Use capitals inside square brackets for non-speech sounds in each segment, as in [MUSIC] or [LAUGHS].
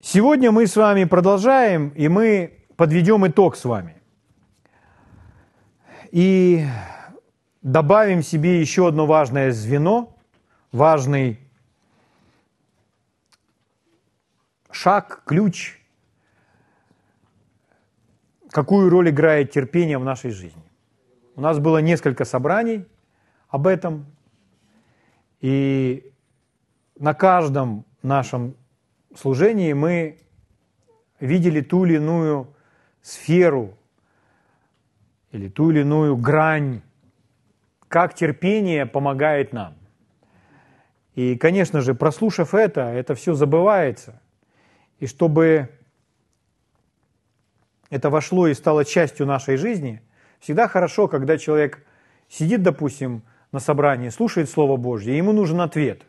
Сегодня мы с вами продолжаем, и мы подведем итог с вами. И добавим себе еще одно важное звено, важный шаг, ключ, какую роль играет терпение в нашей жизни. У нас было несколько собраний об этом, и на каждом нашем служении мы видели ту или иную сферу или ту или иную грань, как терпение помогает нам. И, конечно же, прослушав это, это все забывается. И чтобы это вошло и стало частью нашей жизни, всегда хорошо, когда человек сидит, допустим, на собрании, слушает Слово Божье, и ему нужен ответ.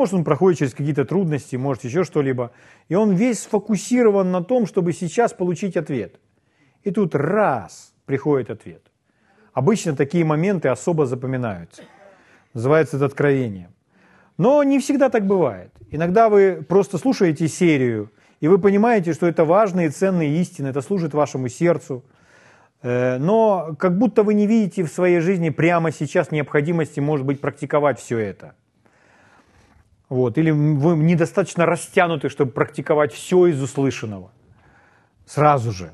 Может, он проходит через какие-то трудности, может, еще что-либо. И он весь сфокусирован на том, чтобы сейчас получить ответ. И тут раз приходит ответ. Обычно такие моменты особо запоминаются. Называется это откровение. Но не всегда так бывает. Иногда вы просто слушаете серию, и вы понимаете, что это важные ценные истины, это служит вашему сердцу. Э, но как будто вы не видите в своей жизни прямо сейчас необходимости, может быть, практиковать все это. Вот. Или вы недостаточно растянуты, чтобы практиковать все из услышанного сразу же.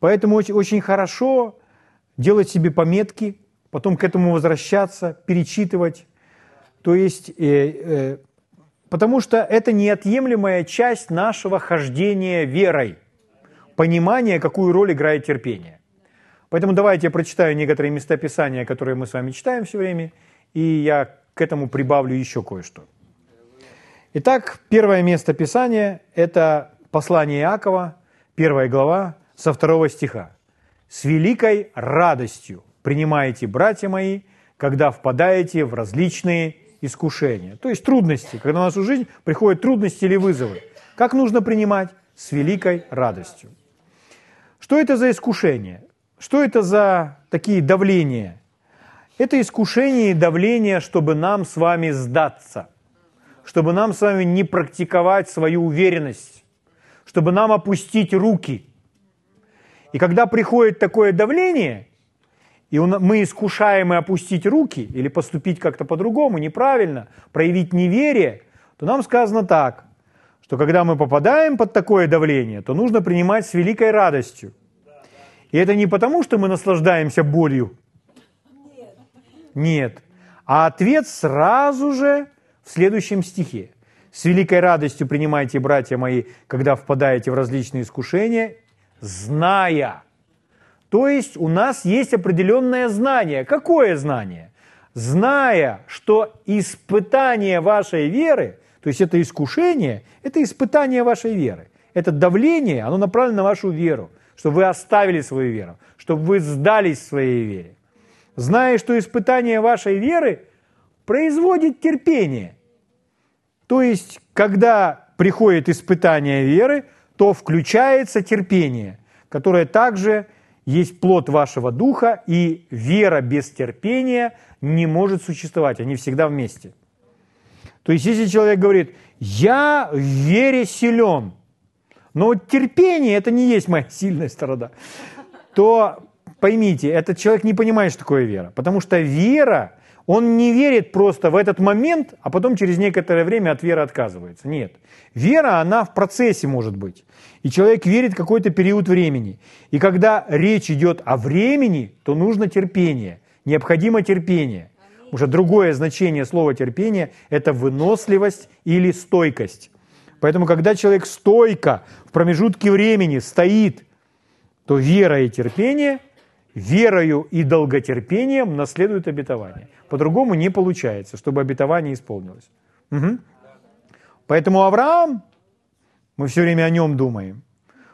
Поэтому очень, очень хорошо делать себе пометки, потом к этому возвращаться, перечитывать. То есть, э, э, потому что это неотъемлемая часть нашего хождения верой, понимание, какую роль играет терпение. Поэтому давайте я прочитаю некоторые места Писания, которые мы с вами читаем все время, и я к этому прибавлю еще кое-что. Итак, первое место Писания – это послание Иакова, первая глава, со второго стиха. «С великой радостью принимаете, братья мои, когда впадаете в различные искушения». То есть трудности, когда в нашу жизнь приходят трудности или вызовы. Как нужно принимать? С великой радостью. Что это за искушение? Что это за такие давления? Это искушение и давление, чтобы нам с вами сдаться – чтобы нам с вами не практиковать свою уверенность, чтобы нам опустить руки. И когда приходит такое давление, и мы искушаем и опустить руки, или поступить как-то по-другому, неправильно, проявить неверие, то нам сказано так, что когда мы попадаем под такое давление, то нужно принимать с великой радостью. И это не потому, что мы наслаждаемся болью. Нет. А ответ сразу же в следующем стихе. «С великой радостью принимайте, братья мои, когда впадаете в различные искушения, зная». То есть у нас есть определенное знание. Какое знание? Зная, что испытание вашей веры, то есть это искушение, это испытание вашей веры. Это давление, оно направлено на вашу веру, чтобы вы оставили свою веру, чтобы вы сдались своей вере. Зная, что испытание вашей веры производит терпение. То есть, когда приходит испытание веры, то включается терпение, которое также есть плод вашего духа, и вера без терпения не может существовать, они всегда вместе. То есть, если человек говорит, я в вере силен, но терпение – это не есть моя сильная сторона, то поймите, этот человек не понимает, что такое вера. Потому что вера он не верит просто в этот момент, а потом через некоторое время от веры отказывается. Нет. Вера, она в процессе может быть. И человек верит какой-то период времени. И когда речь идет о времени, то нужно терпение. Необходимо терпение. Уже другое значение слова терпение – это выносливость или стойкость. Поэтому, когда человек стойко в промежутке времени стоит, то вера и терпение – верою и долготерпением наследуют обетование. По-другому не получается, чтобы обетование исполнилось. Угу. Поэтому Авраам, мы все время о нем думаем,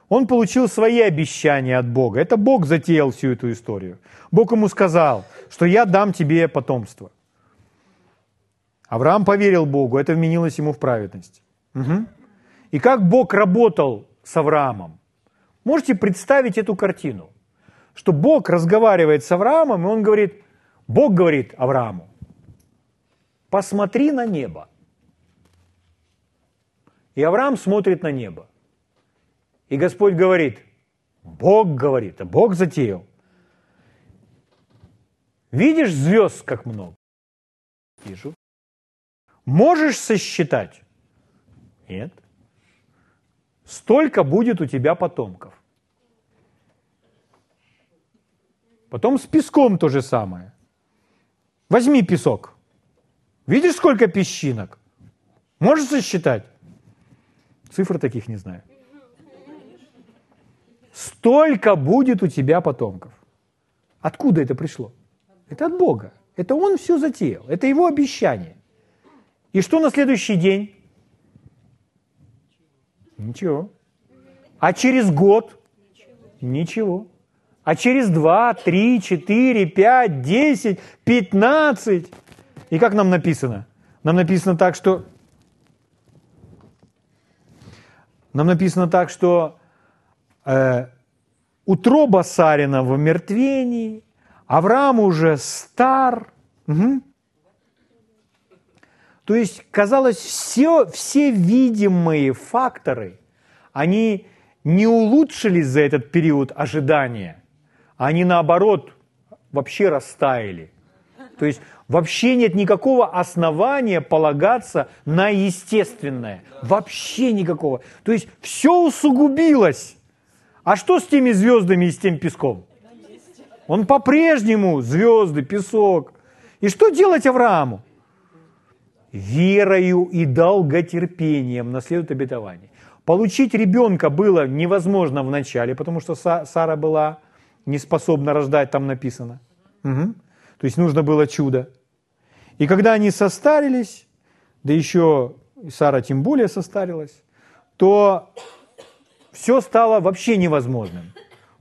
он получил свои обещания от Бога. Это Бог затеял всю эту историю. Бог ему сказал, что я дам тебе потомство. Авраам поверил Богу, это вменилось ему в праведность. Угу. И как Бог работал с Авраамом? Можете представить эту картину? Что Бог разговаривает с Авраамом, и он говорит, Бог говорит Аврааму, посмотри на небо И Авраам смотрит на небо. И Господь говорит, Бог говорит, а Бог затеял. Видишь звезд как много? Вижу. Можешь сосчитать? Нет. Столько будет у тебя потомков. Потом с песком то же самое. Возьми песок. Видишь, сколько песчинок? Можешь сосчитать? Цифр таких не знаю. Столько будет у тебя потомков. Откуда это пришло? Это от Бога. Это Он все затеял. Это Его обещание. И что на следующий день? Ничего. А через год? Ничего. А через два, три, четыре, пять, десять, пятнадцать. И как нам написано? Нам написано так, что... Нам написано так, что э, утроба Сарина в омертвении, Авраам уже стар. Угу. То есть, казалось, все, все видимые факторы, они не улучшились за этот период ожидания, они наоборот вообще растаяли. То есть вообще нет никакого основания полагаться на естественное. Вообще никакого. То есть все усугубилось. А что с теми звездами и с тем песком? Он по-прежнему звезды, песок. И что делать Аврааму? Верою и долготерпением наследует обетование. Получить ребенка было невозможно в начале, потому что Сара была не способна рождать, там написано. Угу. То есть нужно было чудо. И когда они состарились, да еще Сара тем более состарилась, то все стало вообще невозможным.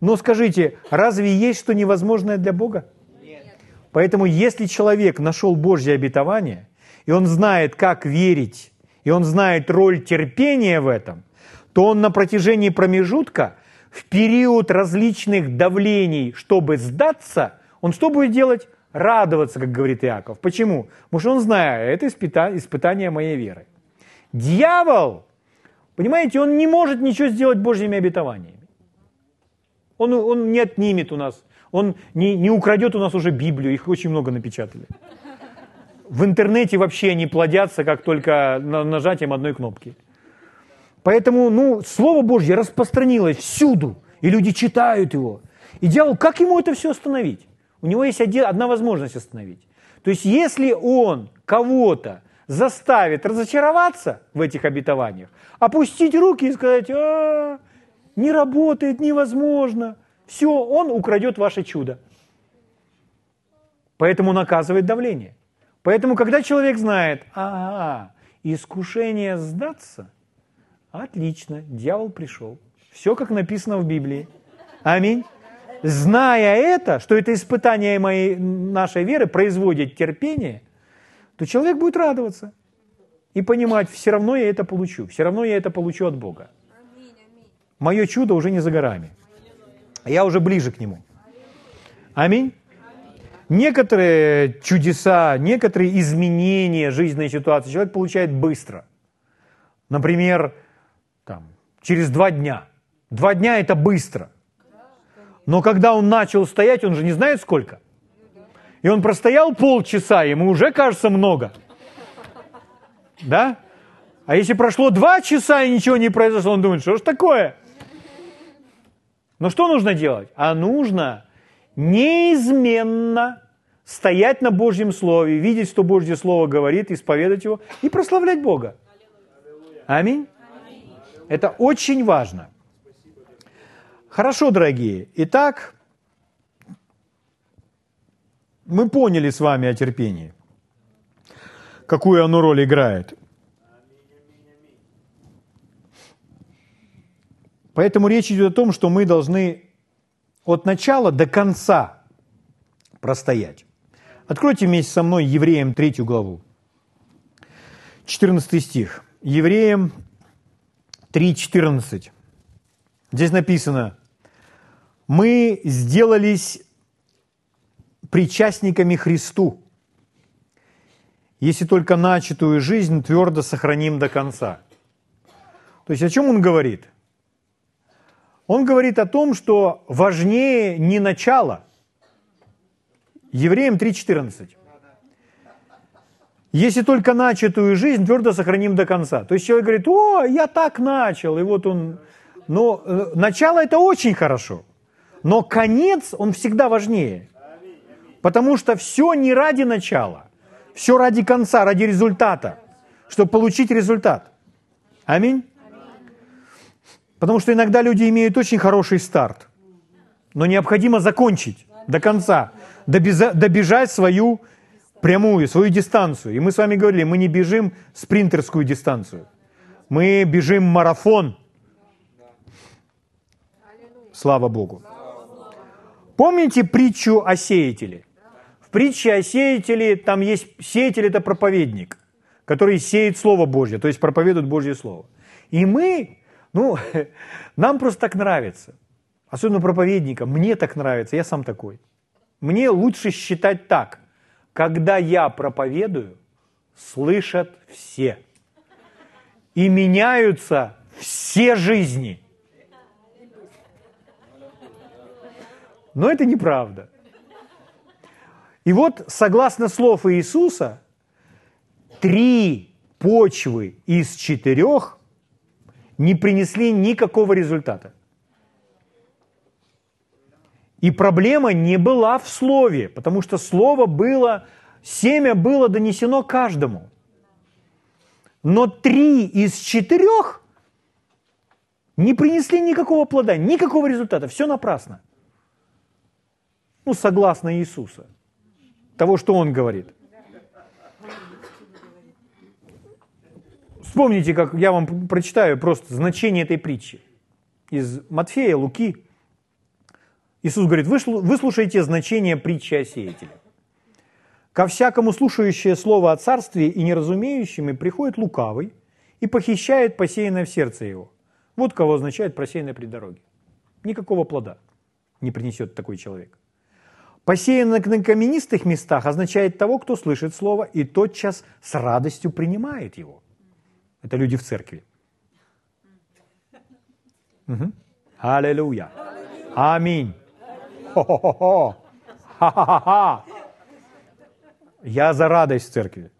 Но скажите, разве есть что невозможное для Бога? Нет. Поэтому если человек нашел Божье обетование, и он знает, как верить, и он знает роль терпения в этом, то он на протяжении промежутка, в период различных давлений, чтобы сдаться, он что будет делать? Радоваться, как говорит Иаков. Почему? Потому что он знает, это испытание моей веры. Дьявол Понимаете, он не может ничего сделать Божьими обетованиями. Он, он не отнимет у нас, он не, не украдет у нас уже Библию, их очень много напечатали. В интернете вообще они плодятся, как только нажатием одной кнопки. Поэтому, ну, Слово Божье распространилось всюду, и люди читают его. И дьявол, как ему это все остановить? У него есть одна возможность остановить. То есть, если он кого-то заставит разочароваться в этих обетованиях, опустить руки и сказать, а, не работает, невозможно. Все, он украдет ваше чудо. Поэтому наказывает давление. Поэтому, когда человек знает, ага, искушение сдаться, отлично, дьявол пришел. Все, как написано в Библии. Аминь. Зная это, что это испытание моей, нашей веры производит терпение – то человек будет радоваться и понимать, все равно я это получу, все равно я это получу от Бога. Мое чудо уже не за горами. Я уже ближе к нему. Аминь. Некоторые чудеса, некоторые изменения жизненной ситуации человек получает быстро. Например, там, через два дня. Два дня это быстро. Но когда он начал стоять, он же не знает сколько – и он простоял полчаса, ему уже кажется много. Да? А если прошло два часа и ничего не произошло, он думает, что ж такое? Но что нужно делать? А нужно неизменно стоять на Божьем Слове, видеть, что Божье Слово говорит, исповедать его и прославлять Бога. Аминь. Это очень важно. Хорошо, дорогие. Итак, мы поняли с вами о терпении, какую оно роль играет. Поэтому речь идет о том, что мы должны от начала до конца простоять. Откройте вместе со мной Евреям 3 главу. 14 стих. Евреям 3.14. Здесь написано, мы сделались причастниками Христу, если только начатую жизнь твердо сохраним до конца. То есть о чем он говорит? Он говорит о том, что важнее не начало. Евреям 3.14. Если только начатую жизнь твердо сохраним до конца. То есть человек говорит, о, я так начал, и вот он... Но э, начало это очень хорошо, но конец, он всегда важнее. Потому что все не ради начала, все ради конца, ради результата, чтобы получить результат. Аминь. Потому что иногда люди имеют очень хороший старт, но необходимо закончить до конца, добежать свою прямую, свою дистанцию. И мы с вами говорили, мы не бежим спринтерскую дистанцию, мы бежим марафон. Слава Богу. Помните притчу о сеятеле? В притче о сеятеле там есть сеятель это проповедник, который сеет Слово Божье, то есть проповедует Божье Слово. И мы ну, [LAUGHS] нам просто так нравится. Особенно проповедникам. Мне так нравится, я сам такой. Мне лучше считать так. Когда я проповедую, слышат все. И меняются все жизни. Но это неправда. И вот, согласно слов Иисуса, три почвы из четырех не принесли никакого результата. И проблема не была в слове, потому что слово было, семя было донесено каждому. Но три из четырех не принесли никакого плода, никакого результата. Все напрасно. Ну, согласно Иисуса. Того, что Он говорит – Вспомните, как я вам прочитаю просто значение этой притчи. Из Матфея, Луки. Иисус говорит, выслушайте значение притчи о сеятеле. Ко всякому слушающее слово о царстве и неразумеющим приходит лукавый и похищает посеянное в сердце его. Вот кого означает просеянное при дороге. Никакого плода не принесет такой человек. Посеянное на каменистых местах означает того, кто слышит слово и тотчас с радостью принимает его. Это люди в церкви. Угу. Аллилуйя. Аминь. Хо-хо-хо. Ха-ха-ха. Я за радость церкви.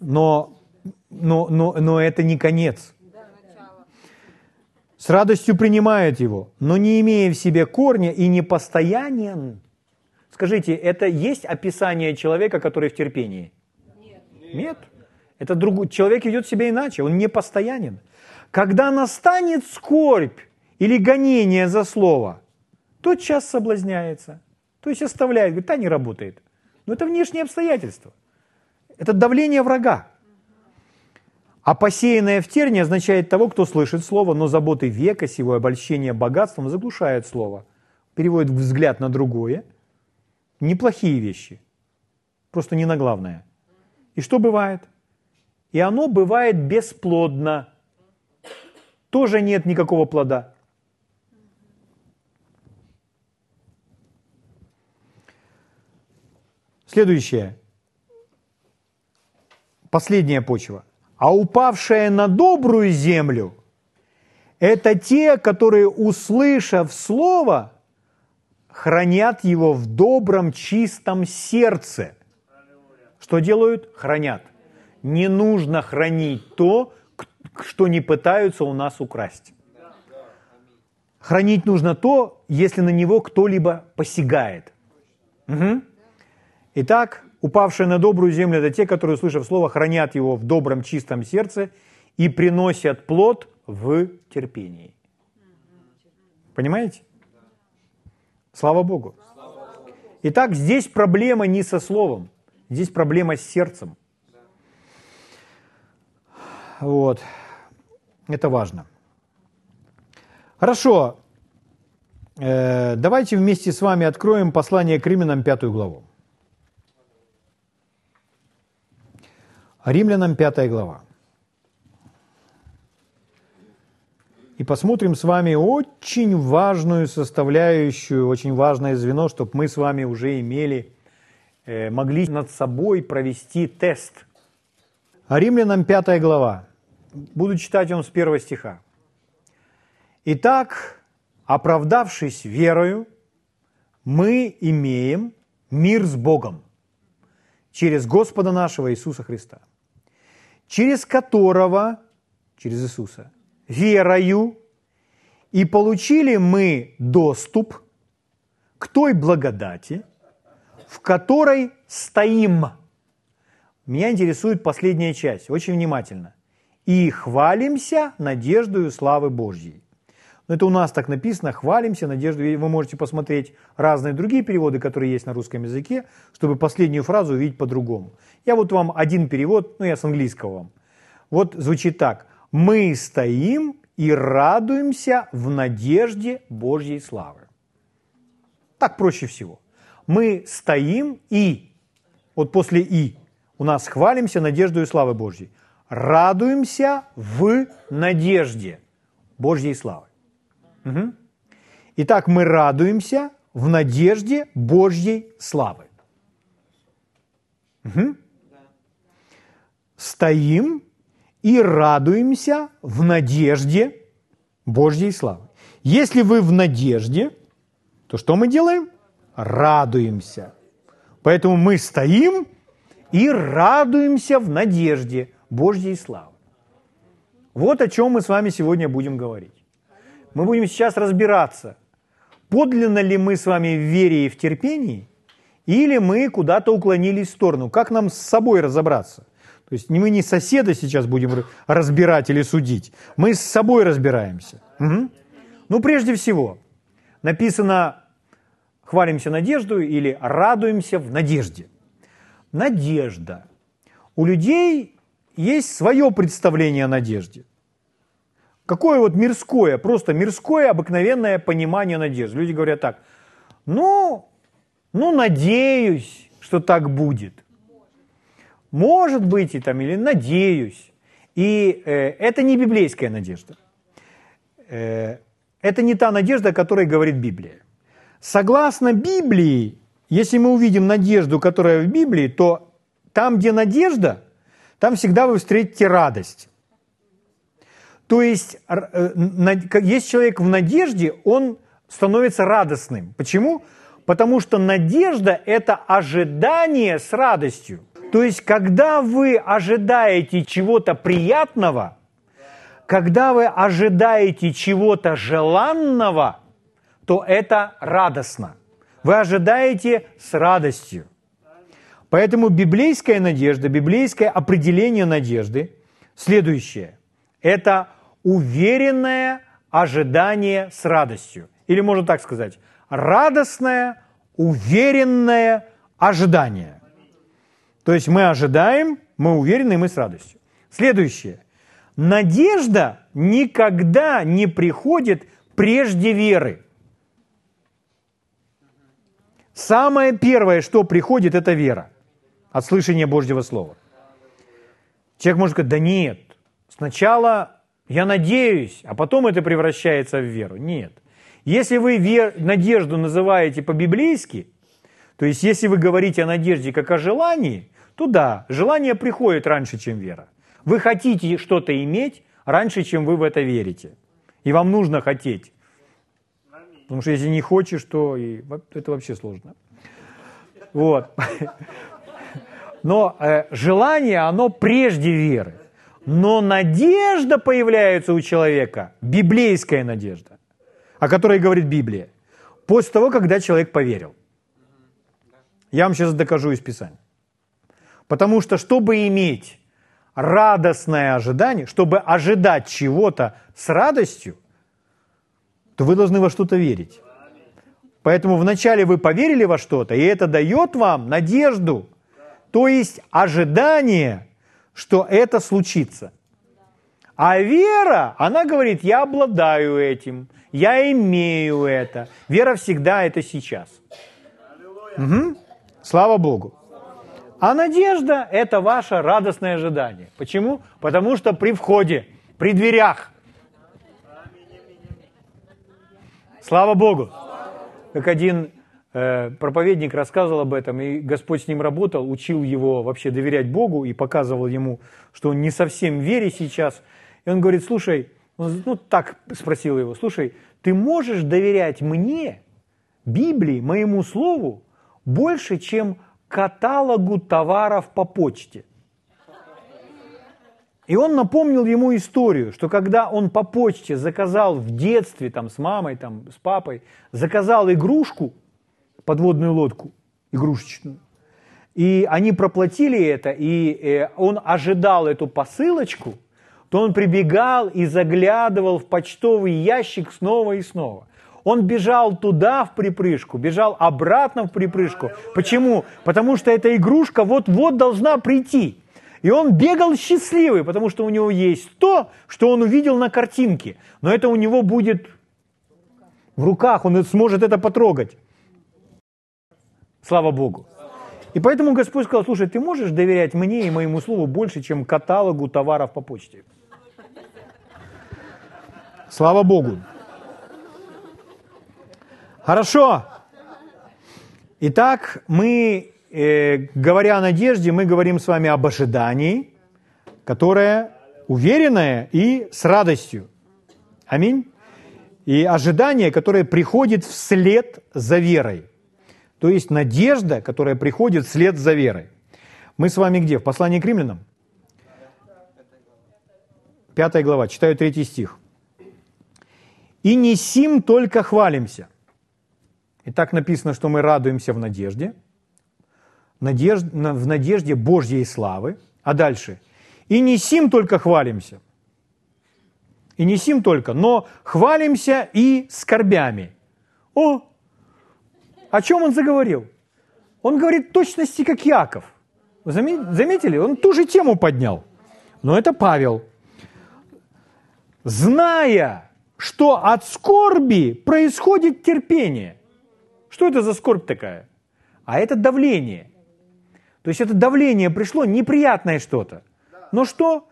Но, но, но, но это не конец. С радостью принимает его, но не имея в себе корня и не постоянен. Скажите, это есть описание человека, который в терпении? Нет. Нет? Это другой, человек ведет себя иначе, он не постоянен. Когда настанет скорбь или гонение за слово, тот час соблазняется, то есть оставляет, говорит, да, не работает. Но это внешние обстоятельства. Это давление врага. А посеянное в терне означает того, кто слышит слово, но заботы века сего обольщение богатством заглушает слово. Переводит взгляд на другое. Неплохие вещи. Просто не на главное. И что бывает? и оно бывает бесплодно. Тоже нет никакого плода. Следующее. Последняя почва. А упавшая на добрую землю – это те, которые, услышав слово, хранят его в добром, чистом сердце. Что делают? Хранят – не нужно хранить то, что не пытаются у нас украсть. Хранить нужно то, если на него кто-либо посягает. Угу. Итак, упавшие на добрую землю – это те, которые, услышав слово, хранят его в добром, чистом сердце и приносят плод в терпении. Понимаете? Слава Богу. Итак, здесь проблема не со словом, здесь проблема с сердцем. Вот. Это важно. Хорошо. Э, давайте вместе с вами откроем послание к Римлянам, пятую главу. Римлянам, пятая глава. И посмотрим с вами очень важную составляющую, очень важное звено, чтобы мы с вами уже имели, э, могли над собой провести тест. А Римлянам 5 глава. буду читать вам с первого стиха. «Итак, оправдавшись верою, мы имеем мир с Богом через Господа нашего Иисуса Христа, через которого, через Иисуса, верою и получили мы доступ к той благодати, в которой стоим. Меня интересует последняя часть, очень внимательно. И хвалимся надеждою славы Божьей. Но это у нас так написано, хвалимся надеждой. Вы можете посмотреть разные другие переводы, которые есть на русском языке, чтобы последнюю фразу увидеть по-другому. Я вот вам один перевод, ну я с английского вам. Вот звучит так. Мы стоим и радуемся в надежде Божьей славы. Так проще всего. Мы стоим и, вот после «и», у нас хвалимся надеждой славы Божьей. Радуемся в надежде Божьей славы. Угу. Итак, мы радуемся в надежде Божьей славы. Угу. Стоим и радуемся в надежде Божьей славы. Если вы в надежде, то что мы делаем? Радуемся. Поэтому мы стоим и радуемся в надежде Божьей славы. Вот о чем мы с вами сегодня будем говорить. Мы будем сейчас разбираться, подлинно ли мы с вами в вере и в терпении, или мы куда-то уклонились в сторону. Как нам с собой разобраться? То есть мы не соседа сейчас будем разбирать или судить, мы с собой разбираемся. Угу. Ну, прежде всего, написано «хвалимся надеждой» или «радуемся в надежде». Надежда. У людей есть свое представление о надежде. Какое вот мирское, просто мирское обыкновенное понимание надежды. Люди говорят так, ну, ну, надеюсь, что так будет – может быть, и там, или надеюсь. И э, это не библейская надежда. Э, это не та надежда, о которой говорит Библия. Согласно Библии, если мы увидим надежду, которая в Библии, то там, где надежда, там всегда вы встретите радость. То есть, э, есть человек в надежде, он становится радостным. Почему? Потому что надежда – это ожидание с радостью. То есть, когда вы ожидаете чего-то приятного, когда вы ожидаете чего-то желанного, то это радостно. Вы ожидаете с радостью. Поэтому библейская надежда, библейское определение надежды следующее. Это уверенное ожидание с радостью. Или можно так сказать, радостное, уверенное ожидание. То есть мы ожидаем, мы уверены, мы с радостью. Следующее. Надежда никогда не приходит прежде веры. Самое первое, что приходит, это вера от слышания Божьего Слова. Человек может сказать, да нет, сначала я надеюсь, а потом это превращается в веру. Нет. Если вы вер, надежду называете по-библейски, то есть если вы говорите о надежде как о желании, то да, желание приходит раньше, чем вера. Вы хотите что-то иметь раньше, чем вы в это верите. И вам нужно хотеть. Потому что если не хочешь, то и это вообще сложно. Вот. [LAUGHS] Но э, желание, оно прежде веры. Но надежда появляется у человека, библейская надежда, о которой говорит Библия, после того, когда человек поверил. Я вам сейчас докажу из Писания. Потому что, чтобы иметь радостное ожидание, чтобы ожидать чего-то с радостью, то вы должны во что-то верить. Поэтому вначале вы поверили во что-то, и это дает вам надежду, то есть ожидание, что это случится. А вера, она говорит, я обладаю этим, я имею это. Вера всегда это сейчас. Угу. Слава Богу. А надежда – это ваше радостное ожидание. Почему? Потому что при входе, при дверях. Слава Богу! Как один проповедник рассказывал об этом, и Господь с ним работал, учил его вообще доверять Богу и показывал ему, что он не совсем в вере сейчас. И он говорит, слушай, он, ну так спросил его, слушай, ты можешь доверять мне, Библии, моему слову, больше, чем каталогу товаров по почте? И он напомнил ему историю, что когда он по почте заказал в детстве, там, с мамой, там, с папой, заказал игрушку, подводную лодку, игрушечную, и они проплатили это, и э, он ожидал эту посылочку, то он прибегал и заглядывал в почтовый ящик снова и снова. Он бежал туда в припрыжку, бежал обратно в припрыжку. Почему? Потому что эта игрушка вот-вот должна прийти. И он бегал счастливый, потому что у него есть то, что он увидел на картинке. Но это у него будет в руках, он сможет это потрогать. Слава Богу. И поэтому Господь сказал, слушай, ты можешь доверять мне и моему слову больше, чем каталогу товаров по почте. Слава Богу. Хорошо. Итак, мы, э, говоря о надежде, мы говорим с вами об ожидании, которое уверенное и с радостью. Аминь. И ожидание, которое приходит вслед за верой. То есть надежда, которая приходит вслед за верой. Мы с вами где? В послании к римлянам? Пятая глава, читаю третий стих. «И не сим только хвалимся». И так написано, что мы радуемся в надежде, надежд, в надежде Божьей славы. А дальше. «И не сим только хвалимся». И не сим только, но хвалимся и скорбями. О, о чем он заговорил? Он говорит точности, как Яков. Заметили? Он ту же тему поднял. Но это Павел. Зная, что от скорби происходит терпение. Что это за скорбь такая? А это давление. То есть это давление пришло, неприятное что-то. Но что?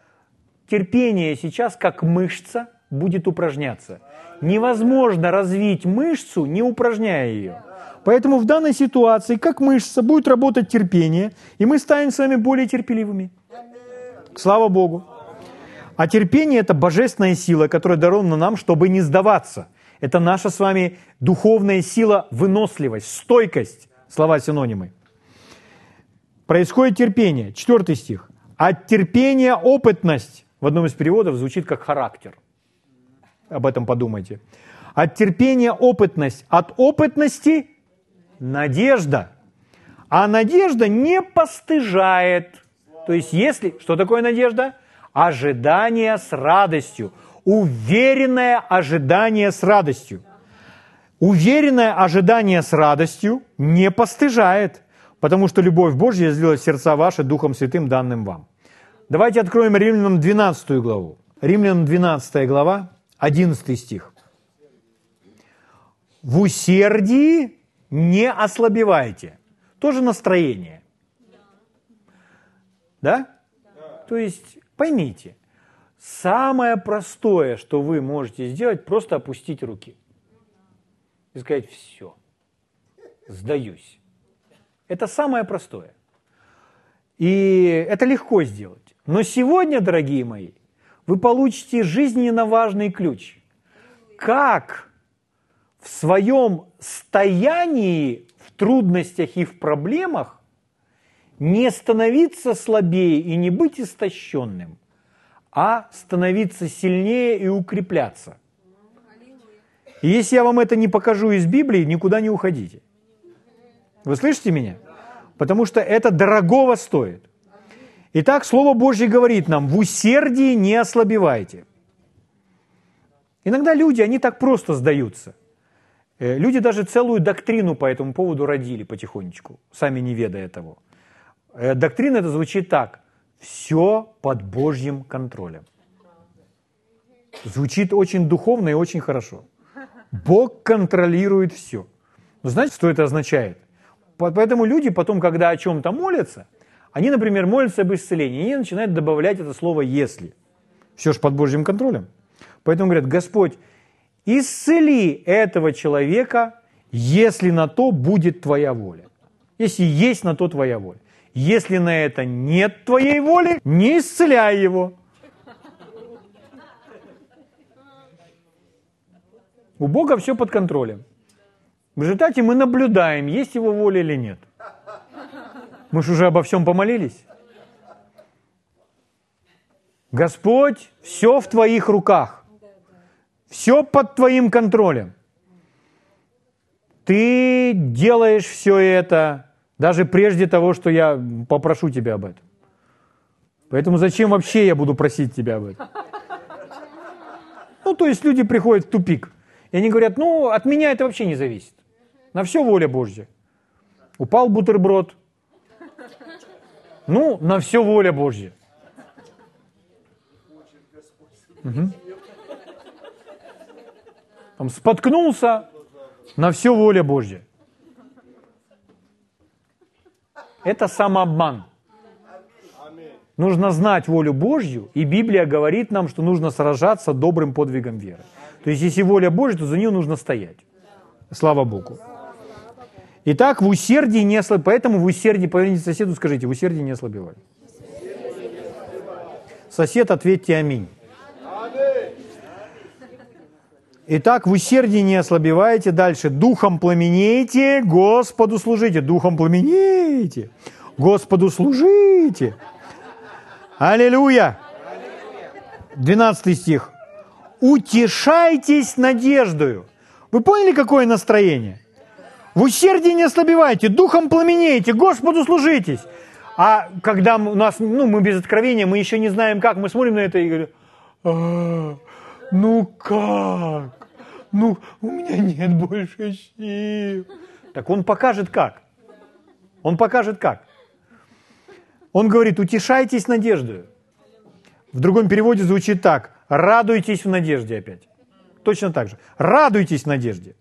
Терпение сейчас, как мышца, будет упражняться. Невозможно развить мышцу, не упражняя ее. Поэтому в данной ситуации, как мышца, будет работать терпение, и мы станем с вами более терпеливыми. Слава Богу. А терпение – это божественная сила, которая дарована нам, чтобы не сдаваться. Это наша с вами духовная сила, выносливость, стойкость. Слова синонимы. Происходит терпение. Четвертый стих. От терпения опытность. В одном из переводов звучит как характер. Об этом подумайте. От терпения опытность. От опытности надежда. А надежда не постыжает. То есть если... Что такое надежда? Ожидание с радостью. Уверенное ожидание с радостью. Уверенное ожидание с радостью не постыжает, потому что любовь Божья сделает сердца ваши Духом Святым, данным вам. Давайте откроем Римлянам 12 главу. Римлянам 12 глава, 11 стих. В усердии не ослабевайте. Тоже настроение. Да? То есть поймите, самое простое, что вы можете сделать, просто опустить руки и сказать все, сдаюсь. Это самое простое. И это легко сделать. Но сегодня, дорогие мои, вы получите жизненно важный ключ. Как в своем стоянии, в трудностях и в проблемах не становиться слабее и не быть истощенным, а становиться сильнее и укрепляться. И если я вам это не покажу из Библии, никуда не уходите. Вы слышите меня? Потому что это дорогого стоит. Итак, Слово Божье говорит нам, в усердии не ослабевайте. Иногда люди, они так просто сдаются – люди даже целую доктрину по этому поводу родили потихонечку, сами не ведая того. Э, доктрина это звучит так. Все под Божьим контролем. Звучит очень духовно и очень хорошо. Бог контролирует все. Но знаете, что это означает? Поэтому люди потом, когда о чем-то молятся, они, например, молятся об исцелении, и они начинают добавлять это слово «если». Все же под Божьим контролем. Поэтому говорят, Господь, исцели этого человека, если на то будет твоя воля. Если есть на то твоя воля. Если на это нет твоей воли, не исцеляй его. У Бога все под контролем. В результате мы наблюдаем, есть его воля или нет. Мы же уже обо всем помолились. Господь, все в твоих руках. Все под твоим контролем. Ты делаешь все это даже прежде того, что я попрошу тебя об этом. Поэтому зачем вообще я буду просить тебя об этом? Ну, то есть люди приходят в тупик. И они говорят, ну, от меня это вообще не зависит. На все воля Божья. Упал бутерброд. Ну, на все воля Божья. Угу. Там споткнулся, на все воля Божья. Это самообман. Нужно знать волю Божью, и Библия говорит нам, что нужно сражаться добрым подвигом веры. То есть, если воля Божья, то за нее нужно стоять. Слава Богу. Итак, в усердии не ослабевали. Поэтому в усердии, поверните соседу, скажите, в усердии не ослабевали. Сосед, ответьте аминь. Итак, в усердии не ослабевайте. Дальше. Духом пламенейте, Господу служите. Духом пламенейте, Господу служите. Аллилуйя. 12 стих. Утешайтесь надеждою. Вы поняли, какое настроение? В усердии не ослабевайте, духом пламенеете, Господу служитесь. А когда у нас, ну, мы без откровения, мы еще не знаем как, мы смотрим на это и говорим, а, ну как? Ну, у меня нет больше сил. Так он покажет как. Он покажет как. Он говорит, утешайтесь надеждой. В другом переводе звучит так. Радуйтесь в надежде опять. Точно так же. Радуйтесь в надежде.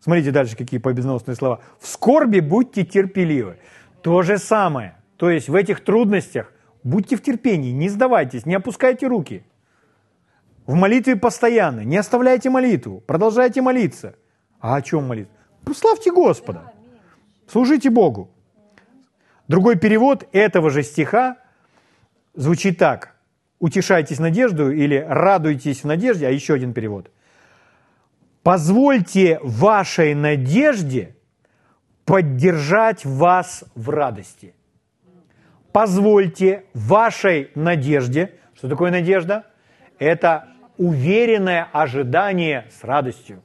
Смотрите дальше, какие победоносные слова. В скорби будьте терпеливы. То же самое. То есть в этих трудностях будьте в терпении, не сдавайтесь, не опускайте руки. В молитве постоянно, не оставляйте молитву, продолжайте молиться. А о чем молиться? Славьте Господа, служите Богу. Другой перевод этого же стиха звучит так. Утешайтесь надеждою или радуйтесь в надежде, а еще один перевод. Позвольте вашей надежде поддержать вас в радости. Позвольте вашей надежде, что такое надежда? Это уверенное ожидание с радостью.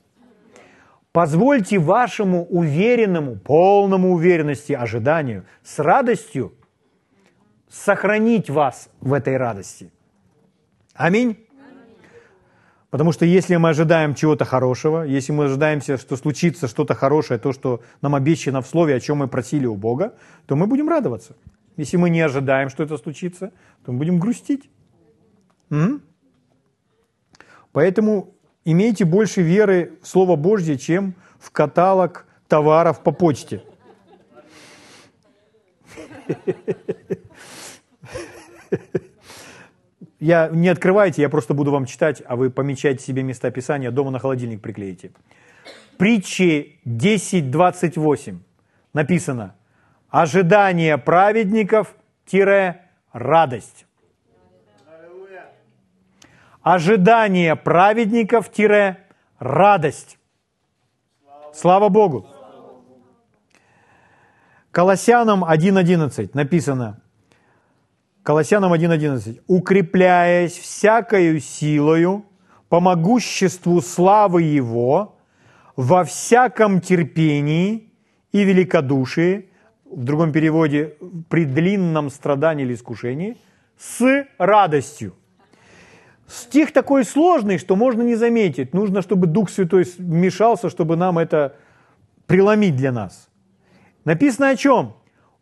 Позвольте вашему уверенному, полному уверенности ожиданию с радостью сохранить вас в этой радости. Аминь. Потому что если мы ожидаем чего-то хорошего, если мы ожидаемся, что случится что-то хорошее, то, что нам обещано в Слове, о чем мы просили у Бога, то мы будем радоваться. Если мы не ожидаем, что это случится, то мы будем грустить. М? Поэтому имейте больше веры в Слово Божье, чем в каталог товаров по почте. Я не открывайте, я просто буду вам читать, а вы помечайте себе места Писания, дома на холодильник приклеите. Притчи 10.28 написано «Ожидание праведников-радость». Ожидание праведников-радость. Слава Богу. Колоссянам 1.11 написано, Колоссянам 1.11. «Укрепляясь всякою силою по могуществу славы Его, во всяком терпении и великодушии, в другом переводе, при длинном страдании или искушении, с радостью». Стих такой сложный, что можно не заметить. Нужно, чтобы Дух Святой вмешался, чтобы нам это преломить для нас. Написано о чем?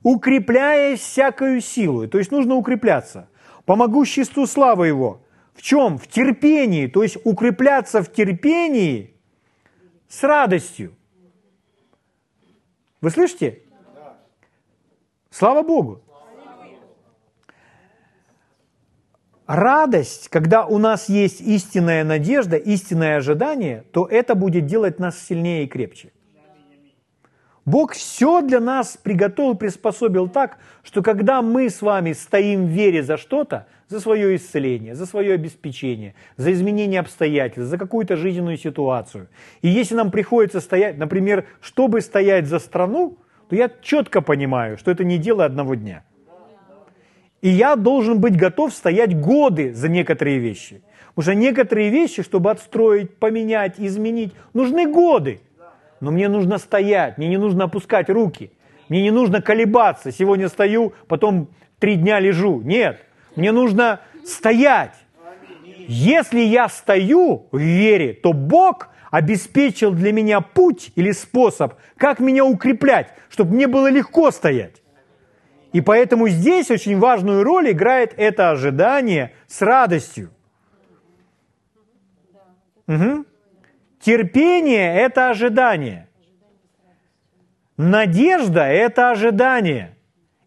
укрепляясь всякою силой. То есть нужно укрепляться. По могуществу славы Его. В чем? В терпении. То есть укрепляться в терпении с радостью. Вы слышите? Слава Богу. Радость, когда у нас есть истинная надежда, истинное ожидание, то это будет делать нас сильнее и крепче. Бог все для нас приготовил, приспособил так, что когда мы с вами стоим в вере за что-то, за свое исцеление, за свое обеспечение, за изменение обстоятельств, за какую-то жизненную ситуацию. И если нам приходится стоять, например, чтобы стоять за страну, то я четко понимаю, что это не дело одного дня. И я должен быть готов стоять годы за некоторые вещи. Что некоторые вещи, чтобы отстроить, поменять, изменить, нужны годы. Но мне нужно стоять, мне не нужно опускать руки, мне не нужно колебаться. Сегодня стою, потом три дня лежу. Нет, мне нужно стоять. Если я стою в вере, то Бог обеспечил для меня путь или способ, как меня укреплять, чтобы мне было легко стоять. И поэтому здесь очень важную роль играет это ожидание с радостью. Угу. Терпение – это ожидание. Надежда – это ожидание.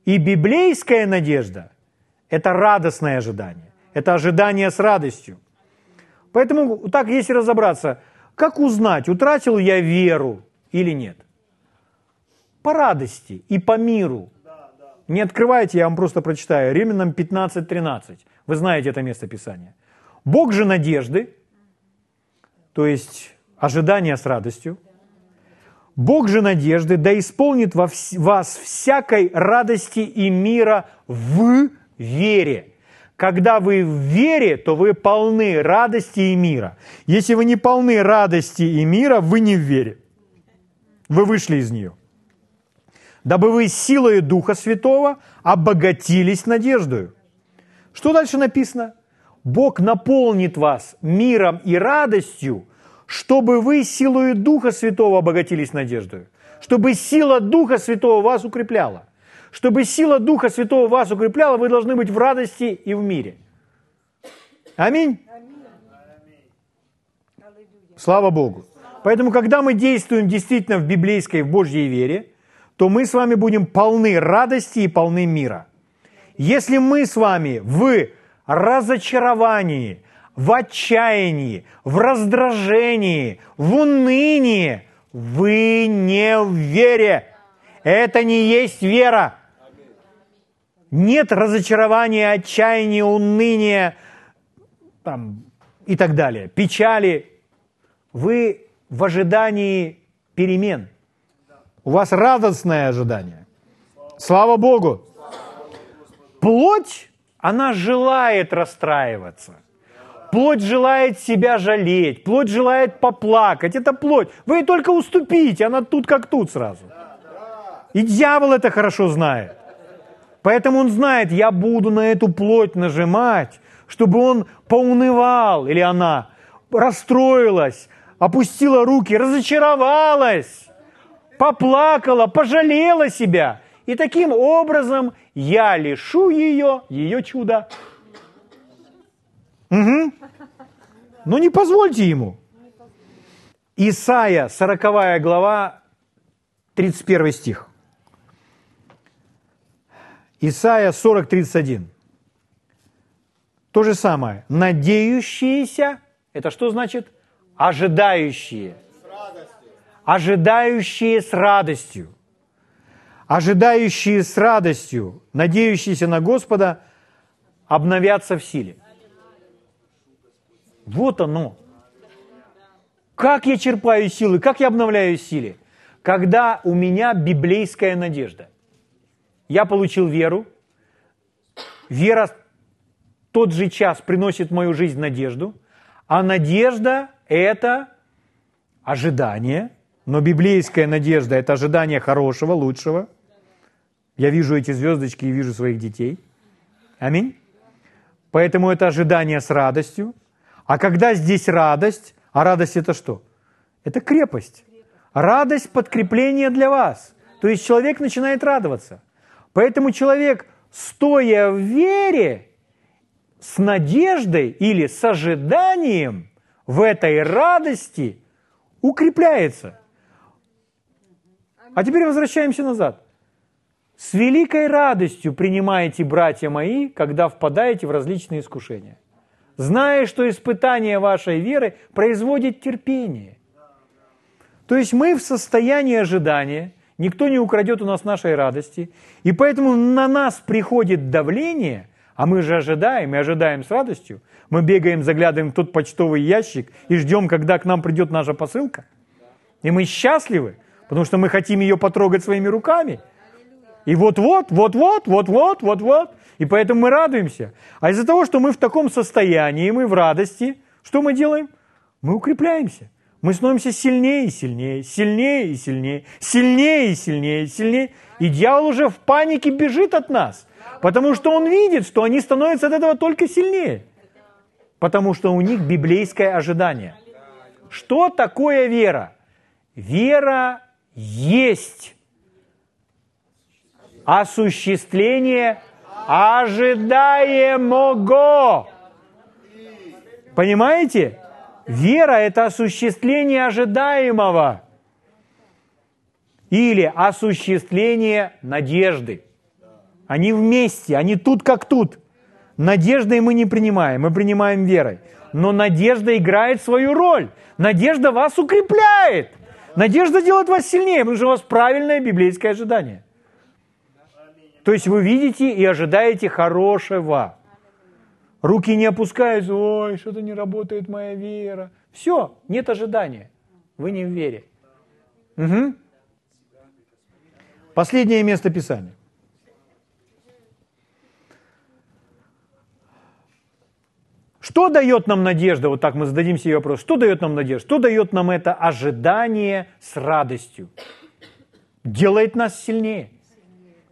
И библейская надежда – это радостное ожидание. Это ожидание с радостью. Поэтому так, если разобраться, как узнать, утратил я веру или нет? По радости и по миру. Не открывайте, я вам просто прочитаю. Римлянам 15.13. Вы знаете это место Писания. Бог же надежды, то есть ожидание с радостью. Бог же надежды да исполнит во вас всякой радости и мира в вере. Когда вы в вере, то вы полны радости и мира. Если вы не полны радости и мира, вы не в вере. Вы вышли из нее. Дабы вы силой Духа Святого обогатились надеждою. Что дальше написано? Бог наполнит вас миром и радостью, чтобы вы силой Духа Святого обогатились надеждой, чтобы сила Духа Святого вас укрепляла. Чтобы сила Духа Святого вас укрепляла, вы должны быть в радости и в мире. Аминь. Слава Богу. Поэтому, когда мы действуем действительно в библейской, в Божьей вере, то мы с вами будем полны радости и полны мира. Если мы с вами в разочаровании, в отчаянии, в раздражении, в унынии. Вы не в вере. Это не есть вера. Нет разочарования, отчаяния, уныния там, и так далее, печали. Вы в ожидании перемен. У вас радостное ожидание. Слава Богу. Плоть, она желает расстраиваться. Плоть желает себя жалеть, плоть желает поплакать. Это плоть. Вы только уступите, она тут как тут сразу. И дьявол это хорошо знает. Поэтому он знает, я буду на эту плоть нажимать, чтобы он поунывал, или она расстроилась, опустила руки, разочаровалась, поплакала, пожалела себя. И таким образом я лишу ее, ее чуда. Угу. Но не позвольте ему. Исайя, 40 глава, 31 стих. Исайя 40, 31. То же самое. Надеющиеся, это что значит? Ожидающие. Ожидающие с радостью. Ожидающие с радостью, надеющиеся на Господа, обновятся в силе. Вот оно. Как я черпаю силы, как я обновляю силы? Когда у меня библейская надежда. Я получил веру. Вера тот же час приносит в мою жизнь надежду. А надежда – это ожидание. Но библейская надежда – это ожидание хорошего, лучшего. Я вижу эти звездочки и вижу своих детей. Аминь. Поэтому это ожидание с радостью. А когда здесь радость, а радость это что? Это крепость. Радость – подкрепление для вас. То есть человек начинает радоваться. Поэтому человек, стоя в вере, с надеждой или с ожиданием в этой радости укрепляется. А теперь возвращаемся назад. С великой радостью принимаете, братья мои, когда впадаете в различные искушения зная, что испытание вашей веры производит терпение. То есть мы в состоянии ожидания никто не украдет у нас нашей радости. И поэтому на нас приходит давление, а мы же ожидаем и ожидаем с радостью. Мы бегаем, заглядываем в тот почтовый ящик и ждем, когда к нам придет наша посылка. И мы счастливы, потому что мы хотим ее потрогать своими руками. И вот-вот, вот-вот, вот-вот, вот-вот. И поэтому мы радуемся. А из-за того, что мы в таком состоянии, мы в радости, что мы делаем? Мы укрепляемся. Мы становимся сильнее и сильнее, сильнее и сильнее, сильнее и сильнее, сильнее. И дьявол уже в панике бежит от нас, потому что он видит, что они становятся от этого только сильнее. Потому что у них библейское ожидание. Что такое вера? Вера есть осуществление ожидаемого. Понимаете? Вера – это осуществление ожидаемого или осуществление надежды. Они вместе, они тут как тут. Надеждой мы не принимаем, мы принимаем верой. Но надежда играет свою роль. Надежда вас укрепляет. Надежда делает вас сильнее, потому что у вас правильное библейское ожидание. То есть вы видите и ожидаете хорошего. Руки не опускаются, ой, что-то не работает моя вера. Все, нет ожидания. Вы не в вере. Угу. Последнее место Писания. Что дает нам надежда? Вот так мы зададим себе вопрос. Что дает нам надежда? Что дает нам это ожидание с радостью? Делает нас сильнее.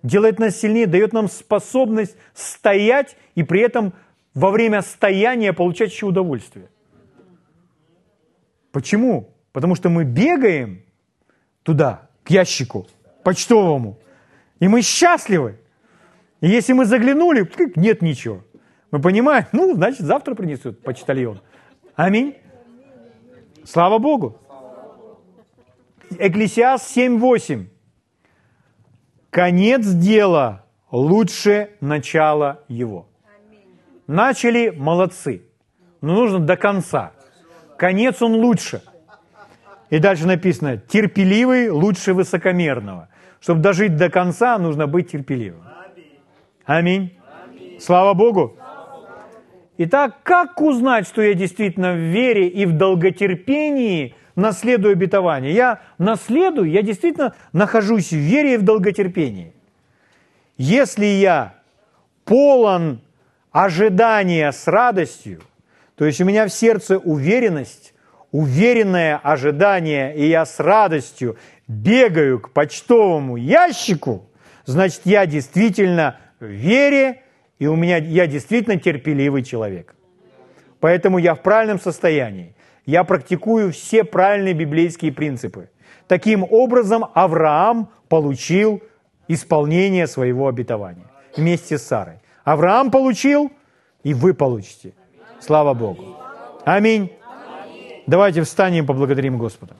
Делает нас сильнее, дает нам способность стоять и при этом во время стояния получать еще удовольствие. Почему? Потому что мы бегаем туда, к ящику почтовому, и мы счастливы. И если мы заглянули, нет ничего. Мы понимаем, ну, значит, завтра принесут почтальон. Аминь. Слава Богу. Экклесиас 7.8. Конец дела лучше начала его. Начали, молодцы. Но нужно до конца. Конец он лучше. И дальше написано, терпеливый лучше высокомерного. Чтобы дожить до конца, нужно быть терпеливым. Аминь. Слава Богу. Итак, как узнать, что я действительно в вере и в долготерпении наследую обетование? Я наследую, я действительно нахожусь в вере и в долготерпении. Если я полон ожидание с радостью, то есть у меня в сердце уверенность, уверенное ожидание, и я с радостью бегаю к почтовому ящику, значит, я действительно в вере, и у меня, я действительно терпеливый человек. Поэтому я в правильном состоянии. Я практикую все правильные библейские принципы. Таким образом, Авраам получил исполнение своего обетования вместе с Сарой. Авраам получил, и вы получите. Слава Богу. Аминь. Давайте встанем и поблагодарим Господа.